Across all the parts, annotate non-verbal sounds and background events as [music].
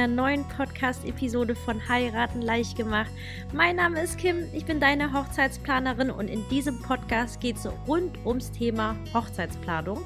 einer neuen Podcast-Episode von Heiraten leicht gemacht. Mein Name ist Kim, ich bin deine Hochzeitsplanerin und in diesem Podcast geht es rund ums Thema Hochzeitsplanung.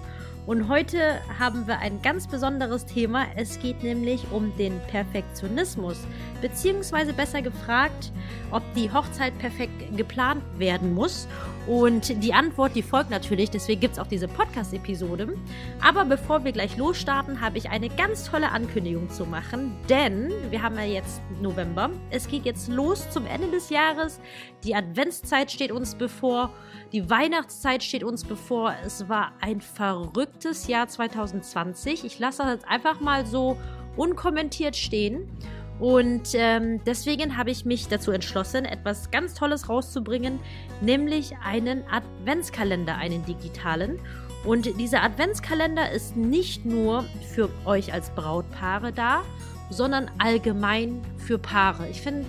Und heute haben wir ein ganz besonderes Thema. Es geht nämlich um den Perfektionismus, beziehungsweise besser gefragt, ob die Hochzeit perfekt geplant werden muss. Und die Antwort, die folgt natürlich, deswegen gibt es auch diese Podcast-Episode. Aber bevor wir gleich losstarten, habe ich eine ganz tolle Ankündigung zu machen, denn wir haben ja jetzt November. Es geht jetzt los zum Ende des Jahres. Die Adventszeit steht uns bevor. Die Weihnachtszeit steht uns bevor. Es war ein verrücktes Jahr 2020. Ich lasse das jetzt einfach mal so unkommentiert stehen. Und ähm, deswegen habe ich mich dazu entschlossen, etwas ganz Tolles rauszubringen, nämlich einen Adventskalender, einen digitalen. Und dieser Adventskalender ist nicht nur für euch als Brautpaare da, sondern allgemein für Paare. Ich finde,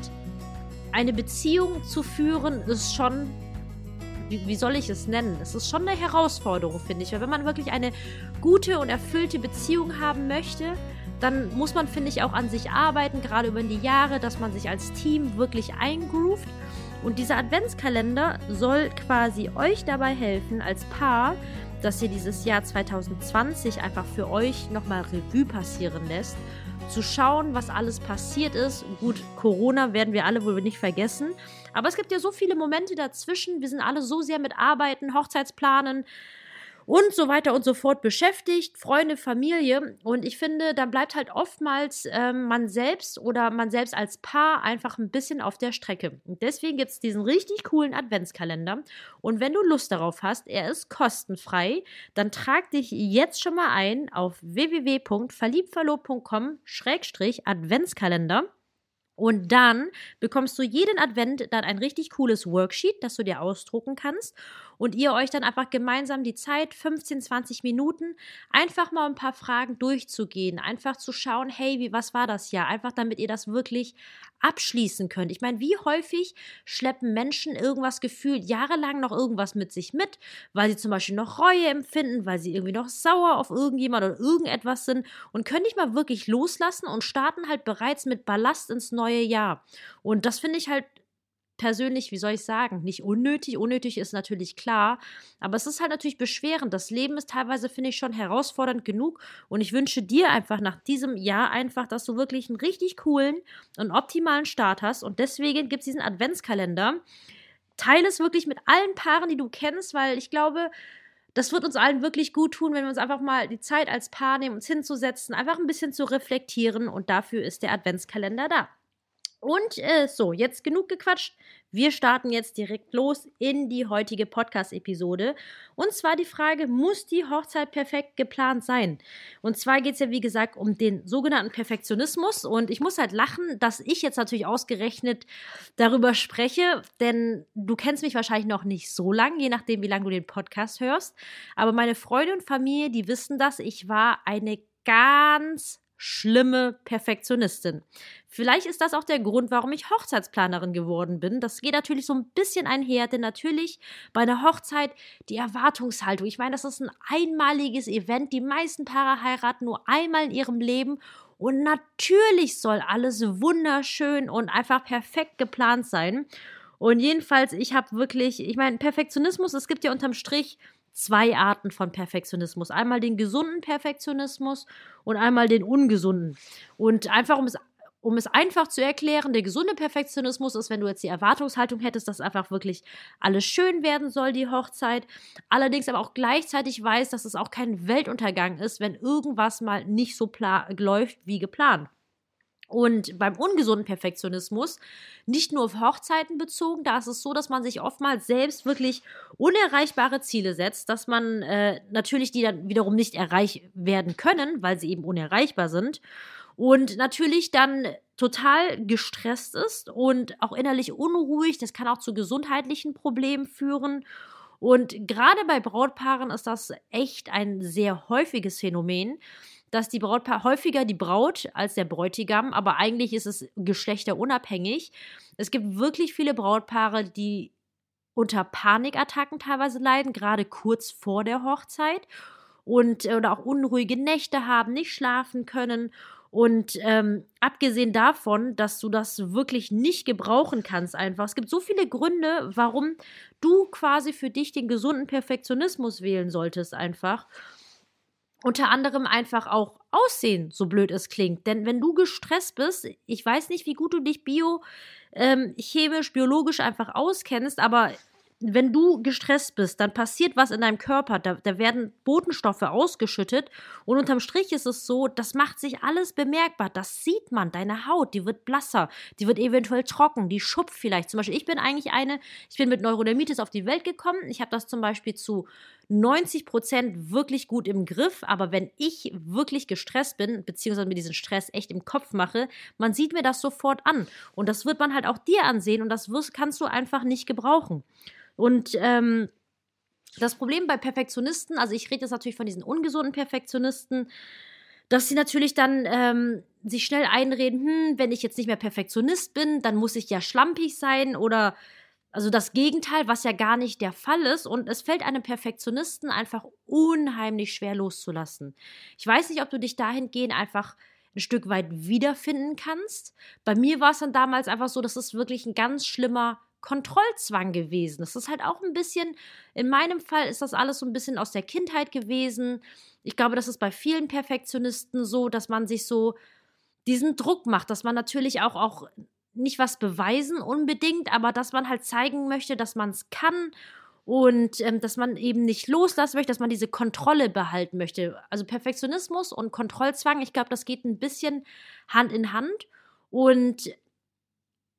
eine Beziehung zu führen ist schon wie, wie soll ich es nennen? Es ist schon eine Herausforderung, finde ich. Weil wenn man wirklich eine gute und erfüllte Beziehung haben möchte, dann muss man, finde ich, auch an sich arbeiten, gerade über die Jahre, dass man sich als Team wirklich eingroovt. Und dieser Adventskalender soll quasi euch dabei helfen, als Paar, dass ihr dieses Jahr 2020 einfach für euch nochmal Revue passieren lässt zu schauen, was alles passiert ist. Gut, Corona werden wir alle wohl nicht vergessen. Aber es gibt ja so viele Momente dazwischen. Wir sind alle so sehr mit Arbeiten, Hochzeitsplanen, und so weiter und so fort beschäftigt, Freunde, Familie. Und ich finde, da bleibt halt oftmals ähm, man selbst oder man selbst als Paar einfach ein bisschen auf der Strecke. Und deswegen gibt es diesen richtig coolen Adventskalender. Und wenn du Lust darauf hast, er ist kostenfrei, dann trag dich jetzt schon mal ein auf www.verliebtverlobt.com-adventskalender. Und dann bekommst du jeden Advent dann ein richtig cooles Worksheet, das du dir ausdrucken kannst und ihr euch dann einfach gemeinsam die Zeit, 15, 20 Minuten, einfach mal ein paar Fragen durchzugehen, einfach zu schauen, hey, wie, was war das ja? Einfach damit ihr das wirklich abschließen könnt. Ich meine, wie häufig schleppen Menschen irgendwas gefühlt jahrelang noch irgendwas mit sich mit, weil sie zum Beispiel noch Reue empfinden, weil sie irgendwie noch sauer auf irgendjemand oder irgendetwas sind und können nicht mal wirklich loslassen und starten halt bereits mit Ballast ins neue Jahr. Und das finde ich halt persönlich, wie soll ich sagen, nicht unnötig. Unnötig ist natürlich klar, aber es ist halt natürlich beschwerend. Das Leben ist teilweise, finde ich, schon herausfordernd genug und ich wünsche dir einfach nach diesem Jahr einfach, dass du wirklich einen richtig coolen und optimalen Start hast und deswegen gibt es diesen Adventskalender. Teile es wirklich mit allen Paaren, die du kennst, weil ich glaube, das wird uns allen wirklich gut tun, wenn wir uns einfach mal die Zeit als Paar nehmen, uns hinzusetzen, einfach ein bisschen zu reflektieren und dafür ist der Adventskalender da. Und äh, so, jetzt genug gequatscht. Wir starten jetzt direkt los in die heutige Podcast-Episode. Und zwar die Frage, muss die Hochzeit perfekt geplant sein? Und zwar geht es ja, wie gesagt, um den sogenannten Perfektionismus. Und ich muss halt lachen, dass ich jetzt natürlich ausgerechnet darüber spreche, denn du kennst mich wahrscheinlich noch nicht so lang, je nachdem, wie lange du den Podcast hörst. Aber meine Freunde und Familie, die wissen das. Ich war eine ganz schlimme Perfektionistin. Vielleicht ist das auch der Grund, warum ich Hochzeitsplanerin geworden bin. Das geht natürlich so ein bisschen einher, denn natürlich bei einer Hochzeit die Erwartungshaltung. Ich meine, das ist ein einmaliges Event. Die meisten Paare heiraten nur einmal in ihrem Leben und natürlich soll alles wunderschön und einfach perfekt geplant sein. Und jedenfalls, ich habe wirklich, ich meine, Perfektionismus, es gibt ja unterm Strich zwei Arten von Perfektionismus. Einmal den gesunden Perfektionismus und einmal den ungesunden. Und einfach um es um es einfach zu erklären, der gesunde Perfektionismus ist, wenn du jetzt die Erwartungshaltung hättest, dass einfach wirklich alles schön werden soll, die Hochzeit. Allerdings aber auch gleichzeitig weiß, dass es auch kein Weltuntergang ist, wenn irgendwas mal nicht so läuft wie geplant. Und beim ungesunden Perfektionismus, nicht nur auf Hochzeiten bezogen, da ist es so, dass man sich oftmals selbst wirklich unerreichbare Ziele setzt, dass man äh, natürlich die dann wiederum nicht erreicht werden können, weil sie eben unerreichbar sind. Und natürlich dann total gestresst ist und auch innerlich unruhig. Das kann auch zu gesundheitlichen Problemen führen. Und gerade bei Brautpaaren ist das echt ein sehr häufiges Phänomen dass die Brautpaar häufiger die Braut als der Bräutigam, aber eigentlich ist es geschlechterunabhängig. Es gibt wirklich viele Brautpaare, die unter Panikattacken teilweise leiden, gerade kurz vor der Hochzeit und oder auch unruhige Nächte haben, nicht schlafen können Und ähm, abgesehen davon, dass du das wirklich nicht gebrauchen kannst, einfach. Es gibt so viele Gründe, warum du quasi für dich den gesunden Perfektionismus wählen solltest, einfach. Unter anderem einfach auch Aussehen, so blöd es klingt. Denn wenn du gestresst bist, ich weiß nicht, wie gut du dich bio, ähm, chemisch, biologisch einfach auskennst, aber wenn du gestresst bist, dann passiert was in deinem Körper, da, da, werden Botenstoffe ausgeschüttet und unterm Strich ist es so, das macht sich alles bemerkbar, das sieht man, deine Haut, die wird blasser, die wird eventuell trocken, die schupft vielleicht. Zum Beispiel, ich bin eigentlich eine, ich bin mit Neurodermitis auf die Welt gekommen, ich habe das zum Beispiel zu 90 Prozent wirklich gut im Griff, aber wenn ich wirklich gestresst bin, beziehungsweise mir diesen Stress echt im Kopf mache, man sieht mir das sofort an und das wird man halt auch dir ansehen und das wirst, kannst du einfach nicht gebrauchen. Und ähm, das Problem bei Perfektionisten, also ich rede jetzt natürlich von diesen ungesunden Perfektionisten, dass sie natürlich dann ähm, sich schnell einreden, hm, wenn ich jetzt nicht mehr Perfektionist bin, dann muss ich ja schlampig sein oder also das Gegenteil, was ja gar nicht der Fall ist. Und es fällt einem Perfektionisten einfach unheimlich schwer loszulassen. Ich weiß nicht, ob du dich dahingehend einfach ein Stück weit wiederfinden kannst. Bei mir war es dann damals einfach so, dass es wirklich ein ganz schlimmer Kontrollzwang gewesen. Das ist halt auch ein bisschen, in meinem Fall ist das alles so ein bisschen aus der Kindheit gewesen. Ich glaube, das ist bei vielen Perfektionisten so, dass man sich so diesen Druck macht, dass man natürlich auch, auch nicht was beweisen unbedingt, aber dass man halt zeigen möchte, dass man es kann und ähm, dass man eben nicht loslassen möchte, dass man diese Kontrolle behalten möchte. Also Perfektionismus und Kontrollzwang, ich glaube, das geht ein bisschen Hand in Hand. Und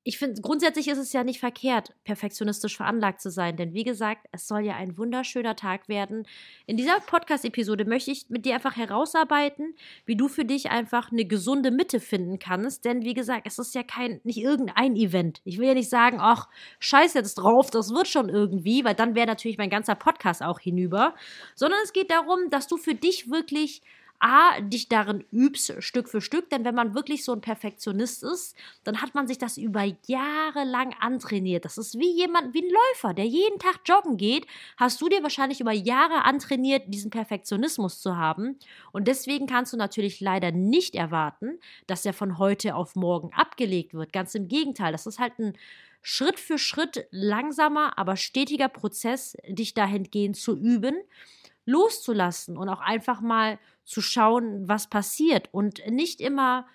ich finde, grundsätzlich ist es ja nicht verkehrt, perfektionistisch veranlagt zu sein, denn wie gesagt, es soll ja ein wunderschöner Tag werden. In dieser Podcast-Episode möchte ich mit dir einfach herausarbeiten, wie du für dich einfach eine gesunde Mitte finden kannst, denn wie gesagt, es ist ja kein, nicht irgendein Event. Ich will ja nicht sagen, ach, scheiß jetzt drauf, das wird schon irgendwie, weil dann wäre natürlich mein ganzer Podcast auch hinüber, sondern es geht darum, dass du für dich wirklich A, dich darin übst, Stück für Stück, denn wenn man wirklich so ein Perfektionist ist, dann hat man sich das über Jahre lang antrainiert. Das ist wie jemand, wie ein Läufer, der jeden Tag joggen geht, hast du dir wahrscheinlich über Jahre antrainiert, diesen Perfektionismus zu haben. Und deswegen kannst du natürlich leider nicht erwarten, dass er von heute auf morgen abgelegt wird. Ganz im Gegenteil, das ist halt ein Schritt für Schritt langsamer, aber stetiger Prozess, dich dahingehend zu üben, loszulassen und auch einfach mal zu schauen, was passiert und nicht immer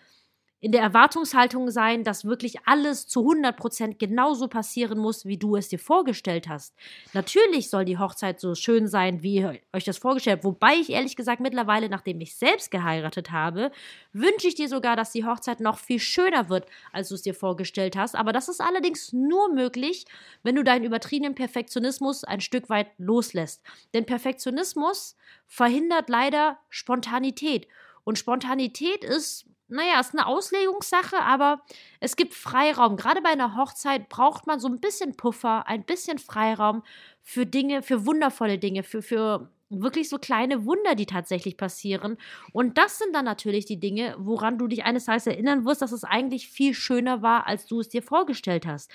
in der Erwartungshaltung sein, dass wirklich alles zu 100 Prozent genauso passieren muss, wie du es dir vorgestellt hast. Natürlich soll die Hochzeit so schön sein, wie ihr euch das vorgestellt habt. Wobei ich ehrlich gesagt mittlerweile, nachdem ich selbst geheiratet habe, wünsche ich dir sogar, dass die Hochzeit noch viel schöner wird, als du es dir vorgestellt hast. Aber das ist allerdings nur möglich, wenn du deinen übertriebenen Perfektionismus ein Stück weit loslässt. Denn Perfektionismus verhindert leider Spontanität. Und Spontanität ist naja, ist eine Auslegungssache, aber es gibt Freiraum. Gerade bei einer Hochzeit braucht man so ein bisschen Puffer, ein bisschen Freiraum für Dinge, für wundervolle Dinge, für, für wirklich so kleine Wunder, die tatsächlich passieren. Und das sind dann natürlich die Dinge, woran du dich eines Tages erinnern wirst, dass es eigentlich viel schöner war, als du es dir vorgestellt hast.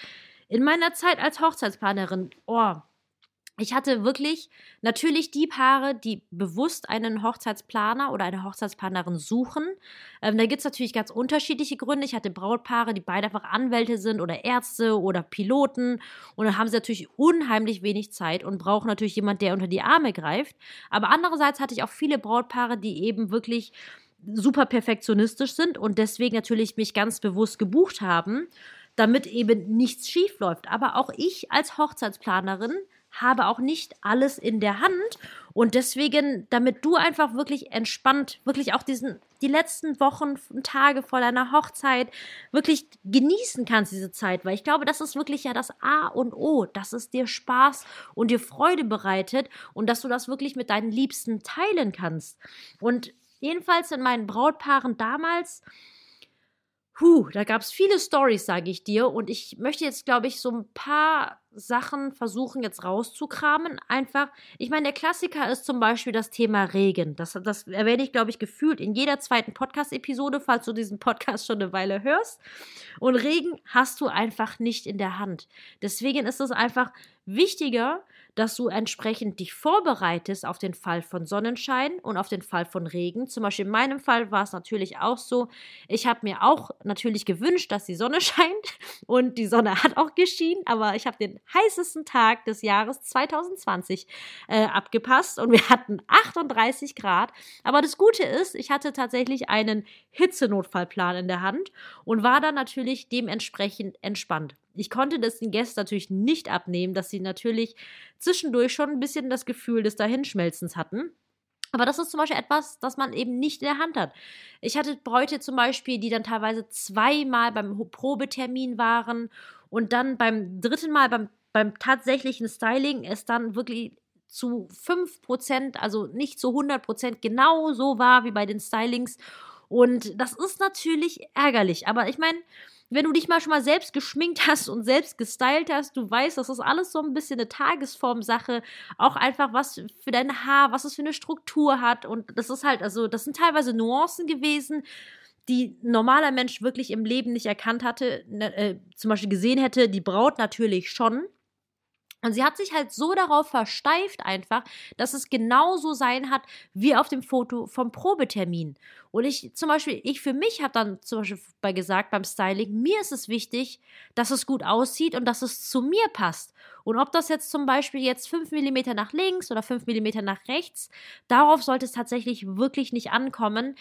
In meiner Zeit als Hochzeitsplanerin, oh, ich hatte wirklich natürlich die Paare, die bewusst einen Hochzeitsplaner oder eine Hochzeitsplanerin suchen. Ähm, da gibt es natürlich ganz unterschiedliche Gründe. Ich hatte Brautpaare, die beide einfach Anwälte sind oder Ärzte oder Piloten. Und dann haben sie natürlich unheimlich wenig Zeit und brauchen natürlich jemand, der unter die Arme greift. Aber andererseits hatte ich auch viele Brautpaare, die eben wirklich super perfektionistisch sind und deswegen natürlich mich ganz bewusst gebucht haben, damit eben nichts schief läuft. Aber auch ich als Hochzeitsplanerin habe auch nicht alles in der Hand. Und deswegen, damit du einfach wirklich entspannt, wirklich auch diesen, die letzten Wochen, Tage vor deiner Hochzeit wirklich genießen kannst, diese Zeit. Weil ich glaube, das ist wirklich ja das A und O, dass es dir Spaß und dir Freude bereitet und dass du das wirklich mit deinen Liebsten teilen kannst. Und jedenfalls in meinen Brautpaaren damals, Puh, da gab es viele Stories, sage ich dir. Und ich möchte jetzt, glaube ich, so ein paar Sachen versuchen jetzt rauszukramen. Einfach, ich meine, der Klassiker ist zum Beispiel das Thema Regen. Das, das erwähne ich, glaube ich, gefühlt in jeder zweiten Podcast-Episode, falls du diesen Podcast schon eine Weile hörst. Und Regen hast du einfach nicht in der Hand. Deswegen ist es einfach wichtiger, dass du entsprechend dich vorbereitest auf den Fall von Sonnenschein und auf den Fall von Regen. Zum Beispiel in meinem Fall war es natürlich auch so. Ich habe mir auch natürlich gewünscht, dass die Sonne [laughs] scheint und die Sonne hat auch geschienen, aber ich habe den heißesten Tag des Jahres 2020 äh, abgepasst und wir hatten 38 Grad. Aber das Gute ist, ich hatte tatsächlich einen Hitzenotfallplan in der Hand und war dann natürlich dementsprechend entspannt. Ich konnte das den Gästen natürlich nicht abnehmen, dass sie natürlich zwischendurch schon ein bisschen das Gefühl des Dahinschmelzens hatten. Aber das ist zum Beispiel etwas, das man eben nicht in der Hand hat. Ich hatte Bräute zum Beispiel, die dann teilweise zweimal beim Probetermin waren und dann beim dritten Mal, beim, beim tatsächlichen Styling, es dann wirklich zu 5%, also nicht zu 100% genau so war wie bei den Stylings. Und das ist natürlich ärgerlich. Aber ich meine, wenn du dich mal schon mal selbst geschminkt [laughs] hast und selbst gestylt hast, du weißt, das ist alles so ein bisschen eine Tagesformsache. Auch einfach was für dein Haar, was es für eine Struktur hat. Und das ist halt, also, das sind teilweise Nuancen gewesen, die ein normaler Mensch wirklich im Leben nicht erkannt hatte, ne, äh, zum Beispiel gesehen hätte, die Braut natürlich schon. Und sie hat sich halt so darauf versteift einfach, dass es genauso sein hat wie auf dem Foto vom Probetermin. Und ich zum Beispiel, ich für mich habe dann zum Beispiel bei gesagt beim Styling, mir ist es wichtig, dass es gut aussieht und dass es zu mir passt. Und ob das jetzt zum Beispiel jetzt 5 mm nach links oder 5 mm nach rechts, darauf sollte es tatsächlich wirklich nicht ankommen,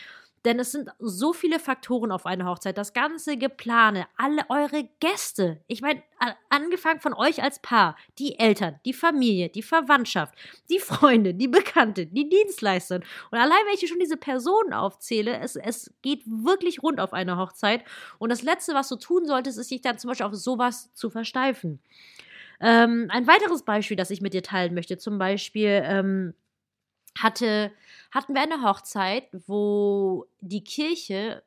denn es sind so viele Faktoren auf einer Hochzeit. Das ganze Geplane, alle eure Gäste. Ich meine, angefangen von euch als Paar, die Eltern, die Familie, die Verwandtschaft, die Freunde, die Bekannte, die Dienstleister. Und allein, wenn ich schon diese Personen aufzähle, es, es geht wirklich rund auf einer Hochzeit. Und das Letzte, was du tun solltest, ist, sich dann zum Beispiel auf sowas zu versteifen. Ähm, ein weiteres Beispiel, das ich mit dir teilen möchte, zum Beispiel ähm, hatte hatten wir eine Hochzeit, wo die Kirche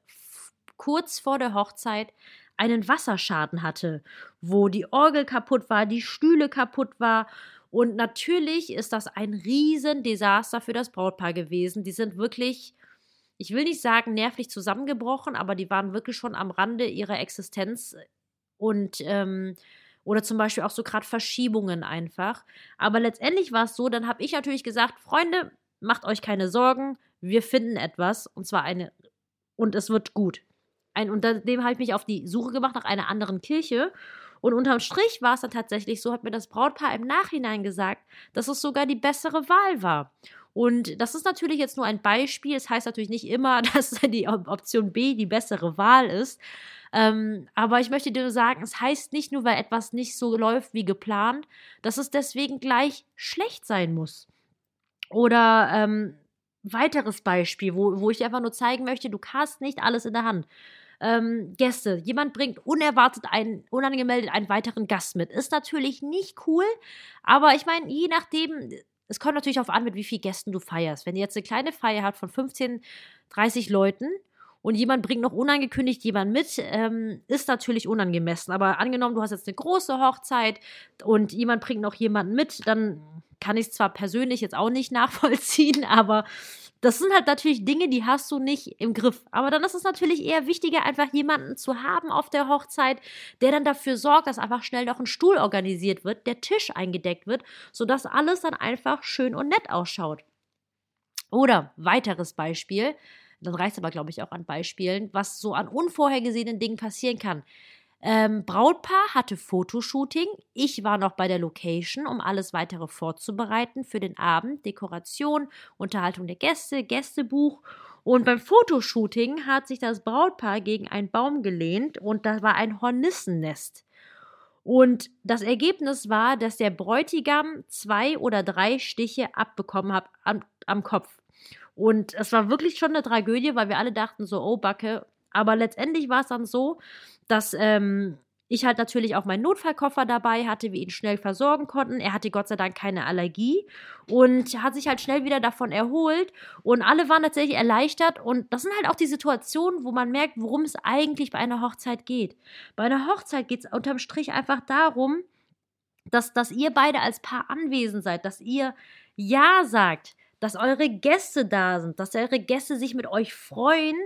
kurz vor der Hochzeit einen Wasserschaden hatte, wo die Orgel kaputt war, die Stühle kaputt war. Und natürlich ist das ein Riesendesaster für das Brautpaar gewesen. Die sind wirklich, ich will nicht sagen nervlich zusammengebrochen, aber die waren wirklich schon am Rande ihrer Existenz und ähm, oder zum Beispiel auch so gerade Verschiebungen einfach. Aber letztendlich war es so, dann habe ich natürlich gesagt, Freunde, macht euch keine Sorgen, wir finden etwas und zwar eine und es wird gut. Ein, unter dem habe ich mich auf die Suche gemacht nach einer anderen Kirche und unterm Strich war es dann tatsächlich so, hat mir das Brautpaar im Nachhinein gesagt, dass es sogar die bessere Wahl war. Und das ist natürlich jetzt nur ein Beispiel. Es das heißt natürlich nicht immer, [laughs] dass die Option B die bessere Wahl ist. Ähm, aber ich möchte dir sagen, es heißt nicht nur, weil etwas nicht so läuft wie geplant, dass es deswegen gleich schlecht sein muss. Oder ähm, weiteres Beispiel, wo, wo ich dir einfach nur zeigen möchte, du hast nicht alles in der Hand. Ähm, Gäste. Jemand bringt unerwartet einen, unangemeldet einen weiteren Gast mit. Ist natürlich nicht cool, aber ich meine, je nachdem, es kommt natürlich darauf an, mit wie vielen Gästen du feierst. Wenn ihr jetzt eine kleine Feier habt von 15, 30 Leuten und jemand bringt noch unangekündigt jemand mit, ähm, ist natürlich unangemessen. Aber angenommen, du hast jetzt eine große Hochzeit und jemand bringt noch jemanden mit, dann kann ich es zwar persönlich jetzt auch nicht [laughs] nachvollziehen, aber das sind halt natürlich Dinge, die hast du nicht im Griff. Aber dann ist es natürlich eher wichtiger, einfach jemanden zu haben auf der Hochzeit, der dann dafür sorgt, dass einfach schnell noch ein Stuhl organisiert wird, der Tisch eingedeckt wird, sodass alles dann einfach schön und nett ausschaut. Oder weiteres Beispiel, dann reicht es aber, glaube ich, auch an Beispielen, was so an unvorhergesehenen Dingen passieren kann. Ähm, Brautpaar hatte Fotoshooting. Ich war noch bei der Location, um alles weitere vorzubereiten für den Abend. Dekoration, Unterhaltung der Gäste, Gästebuch. Und beim Fotoshooting hat sich das Brautpaar gegen einen Baum gelehnt und da war ein Hornissennest. Und das Ergebnis war, dass der Bräutigam zwei oder drei Stiche abbekommen hat am, am Kopf. Und es war wirklich schon eine Tragödie, weil wir alle dachten so, oh Backe. Aber letztendlich war es dann so, dass ähm, ich halt natürlich auch meinen Notfallkoffer dabei hatte, wir ihn schnell versorgen konnten. Er hatte Gott sei Dank keine Allergie und hat sich halt schnell wieder davon erholt. Und alle waren tatsächlich erleichtert. Und das sind halt auch die Situationen, wo man merkt, worum es eigentlich bei einer Hochzeit geht. Bei einer Hochzeit geht es unterm Strich einfach darum, dass, dass ihr beide als Paar anwesend seid, dass ihr Ja sagt, dass eure Gäste da sind, dass eure Gäste sich mit euch freuen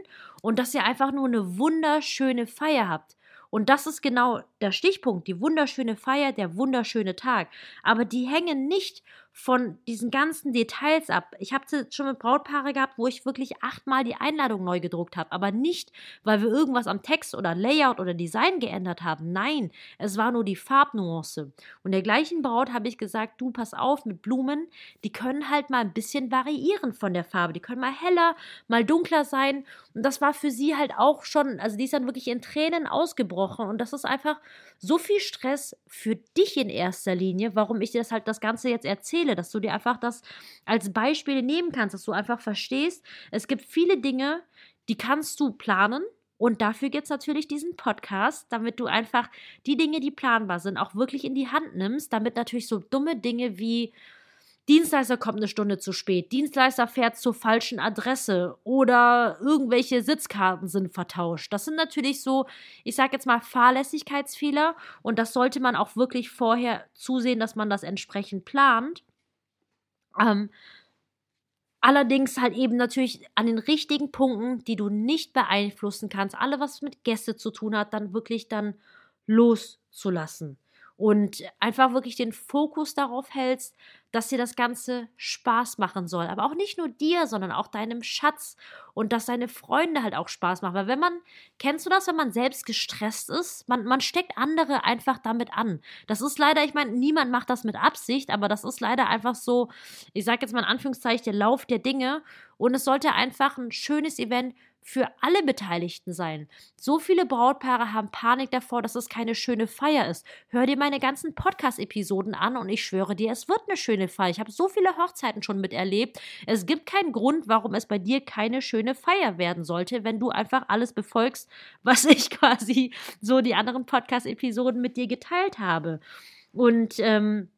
und dass ihr einfach nur eine wunderschöne Feier habt. Und das ist genau der Stichpunkt, die wunderschöne Feier, der wunderschöne Tag. Aber die hängen nicht von diesen ganzen Details ab. Ich habe schon mit Brautpaare gehabt, wo ich wirklich achtmal die Einladung neu gedruckt habe, aber nicht, weil wir irgendwas am Text oder Layout oder Design geändert haben. Nein, es war nur die Farbnuance. Und der gleichen Braut habe ich gesagt, du pass auf mit Blumen, die können halt mal ein bisschen variieren von der Farbe. Die können mal heller, mal dunkler sein. Und das war für sie halt auch schon, also die ist dann wirklich in Tränen ausgebrochen. Und das ist einfach so viel Stress für dich in erster Linie, warum ich dir das halt das Ganze jetzt erzähle, dass du dir einfach das als Beispiel nehmen kannst, dass du einfach verstehst, es gibt viele Dinge, die kannst du planen, und dafür gibt es natürlich diesen Podcast, damit du einfach die Dinge, die planbar sind, auch wirklich in die Hand nimmst, damit natürlich so dumme Dinge wie Dienstleister kommt eine Stunde zu spät, Dienstleister fährt zur falschen Adresse oder irgendwelche Sitzkarten sind vertauscht. Das sind natürlich so, ich sage jetzt mal, Fahrlässigkeitsfehler und das sollte man auch wirklich vorher zusehen, dass man das entsprechend plant. Ähm, allerdings halt eben natürlich an den richtigen Punkten, die du nicht beeinflussen kannst, alle was mit Gäste zu tun hat, dann wirklich dann loszulassen und einfach wirklich den Fokus darauf hältst, dass dir das Ganze Spaß machen soll. Aber auch nicht nur dir, sondern auch deinem Schatz und dass deine Freunde halt auch Spaß machen. Weil wenn man, kennst du das, wenn man selbst gestresst ist? Man, man steckt andere einfach damit an. Das ist leider, ich meine, niemand macht das mit Absicht, aber das ist leider einfach so, ich sage jetzt mal in Anführungszeichen, der Lauf der Dinge. Und es sollte einfach ein schönes Event für alle Beteiligten sein. So viele Brautpaare haben Panik davor, dass es keine schöne Feier ist. Hör dir meine ganzen Podcast-Episoden an und ich schwöre dir, es wird eine schöne Feier. Ich habe so viele Hochzeiten schon miterlebt. Es gibt keinen Grund, warum es bei dir keine schöne Feier werden sollte, wenn du einfach alles befolgst, [laughs] was ich quasi so die anderen Podcast-Episoden mit dir geteilt habe. Und ähm,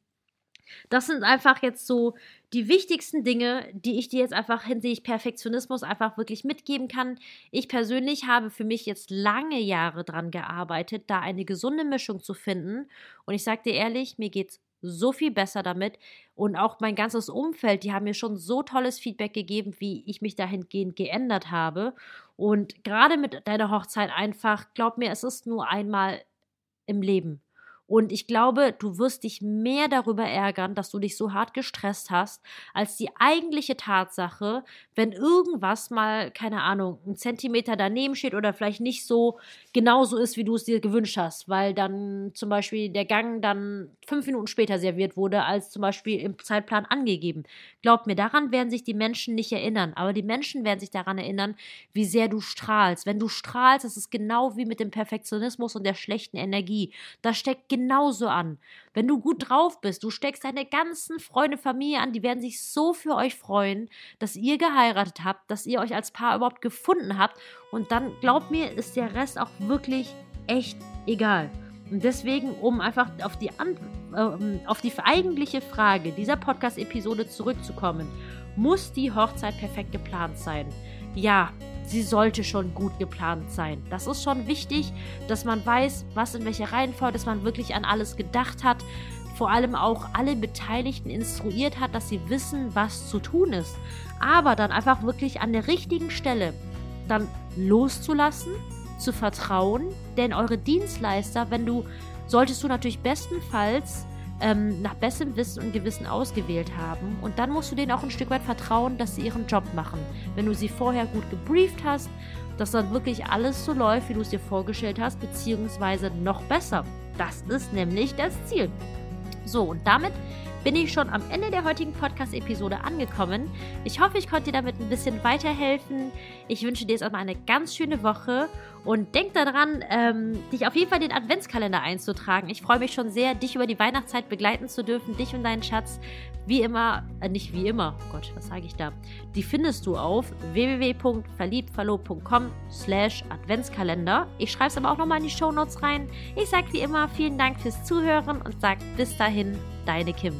das sind einfach jetzt so die wichtigsten Dinge, die ich dir jetzt einfach hinsichtlich Perfektionismus einfach wirklich mitgeben kann. Ich persönlich habe für mich jetzt lange Jahre dran gearbeitet, da eine gesunde Mischung zu finden. Und ich sage dir ehrlich, mir geht es so viel besser damit. Und auch mein ganzes Umfeld, die haben mir schon so tolles Feedback gegeben, wie ich mich dahingehend geändert habe. Und gerade mit deiner Hochzeit einfach, glaub mir, es ist nur einmal im Leben. Und ich glaube, du wirst dich mehr darüber ärgern, dass du dich so hart gestresst hast, als die eigentliche Tatsache, wenn irgendwas mal, keine Ahnung, ein Zentimeter daneben steht oder vielleicht nicht so genauso ist, wie du es dir gewünscht hast, weil dann zum Beispiel der Gang dann fünf Minuten später serviert wurde, als zum Beispiel im Zeitplan angegeben. Glaub mir, daran werden sich die Menschen nicht erinnern, aber die Menschen werden sich daran erinnern, wie sehr du strahlst. Wenn du strahlst, das ist genau wie mit dem Perfektionismus und der schlechten Energie. Da steckt genauso an. Wenn du gut drauf bist, du steckst deine ganzen Freunde, Familie an, die werden sich so für euch freuen, dass ihr geheiratet habt, dass ihr euch als Paar überhaupt gefunden habt. Und dann, glaubt mir, ist der Rest auch wirklich echt egal. Und deswegen, um einfach auf die, äh, auf die eigentliche Frage dieser Podcast-Episode zurückzukommen, muss die Hochzeit perfekt geplant sein? Ja, sie sollte schon gut geplant sein. Das ist schon wichtig, dass man weiß, was in welcher Reihenfolge, dass man wirklich an alles gedacht hat, vor allem auch alle Beteiligten instruiert hat, dass sie wissen, was zu tun ist. Aber dann einfach wirklich an der richtigen Stelle dann loszulassen, zu vertrauen, denn eure Dienstleister, wenn du, solltest du natürlich bestenfalls ähm, nach bestem Wissen und Gewissen ausgewählt haben. Und dann musst du denen auch ein Stück weit vertrauen, dass sie ihren Job machen. Wenn du sie vorher gut gebrieft hast, dass dann wirklich alles so läuft, wie du es dir vorgestellt hast, beziehungsweise noch besser. Das ist nämlich das Ziel. So, und damit bin ich schon am Ende der heutigen Podcast-Episode angekommen. Ich hoffe, ich konnte dir damit ein bisschen weiterhelfen. Ich wünsche dir jetzt erstmal eine ganz schöne Woche und denk daran, ähm, dich auf jeden Fall den Adventskalender einzutragen. Ich freue mich schon sehr, dich über die Weihnachtszeit begleiten zu dürfen, dich und deinen Schatz. Wie immer, äh, nicht wie immer, oh Gott, was sage ich da? Die findest du auf www.verliebtverlobt.com slash Adventskalender. Ich schreibe es aber auch nochmal in die Shownotes rein. Ich sage wie immer vielen Dank fürs Zuhören und sage bis dahin, deine Kim.